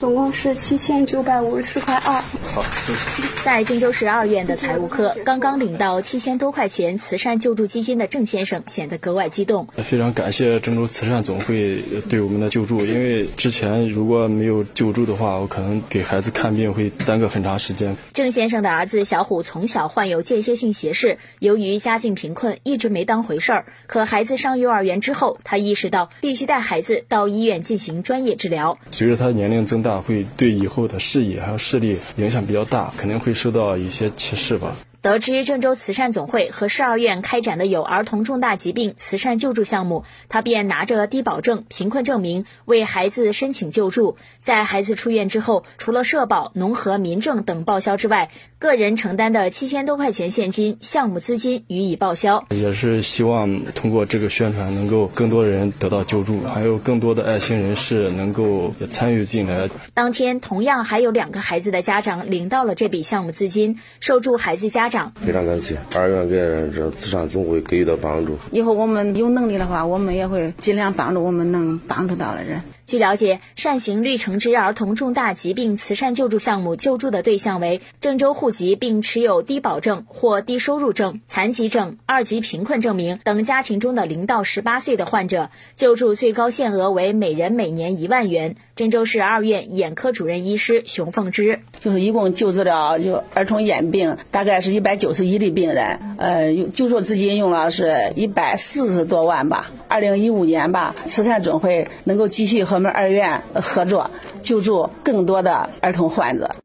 总共是七千九百五十四块二。好，谢谢。在郑州市二院的财务科，刚刚领到七千多块钱慈善救助基金的郑先生显得格外激动。非常感谢郑州慈善总会对我们的救助，因为之前如果没有救助的话，我可能给孩子看病会耽搁很长时间。郑先生的儿子小虎从小患有间歇性斜视，由于家境贫困，一直没当回事儿。可孩子上幼儿园之后，他意识到必须带孩子到医院进行专业治疗。随着他年龄增大，会对以后的视野还有视力影响比较大，肯定会受到一些歧视吧。得知郑州慈善总会和市二院开展的有儿童重大疾病慈善救助项目，他便拿着低保证、贫困证明为孩子申请救助。在孩子出院之后，除了社保、农合、民政等报销之外，个人承担的七千多块钱现金项目资金予以报销。也是希望通过这个宣传，能够更多人得到救助，还有更多的爱心人士能够参与进来。当天，同样还有两个孩子的家长领到了这笔项目资金，受助孩子家长非常感谢二院给这慈善总会给予的帮助。以后我们有能力的话，我们也会尽量帮助我们能帮助到的人。据了解，善行绿橙汁儿童重大疾病慈善救助项目救助的对象为郑州户籍并持有低保证或低收入证、残疾证、二级贫困证明等家庭中的零到十八岁的患者，救助最高限额为每人每年一万元。郑州市二院眼科主任医师熊凤芝，就是一共救治了就儿童眼病，大概是一百九十一例病人，呃，救助资金用了是一百四十多万吧。二零一五年吧，慈善总会能够继续和我们二院合作，救助更多的儿童患者。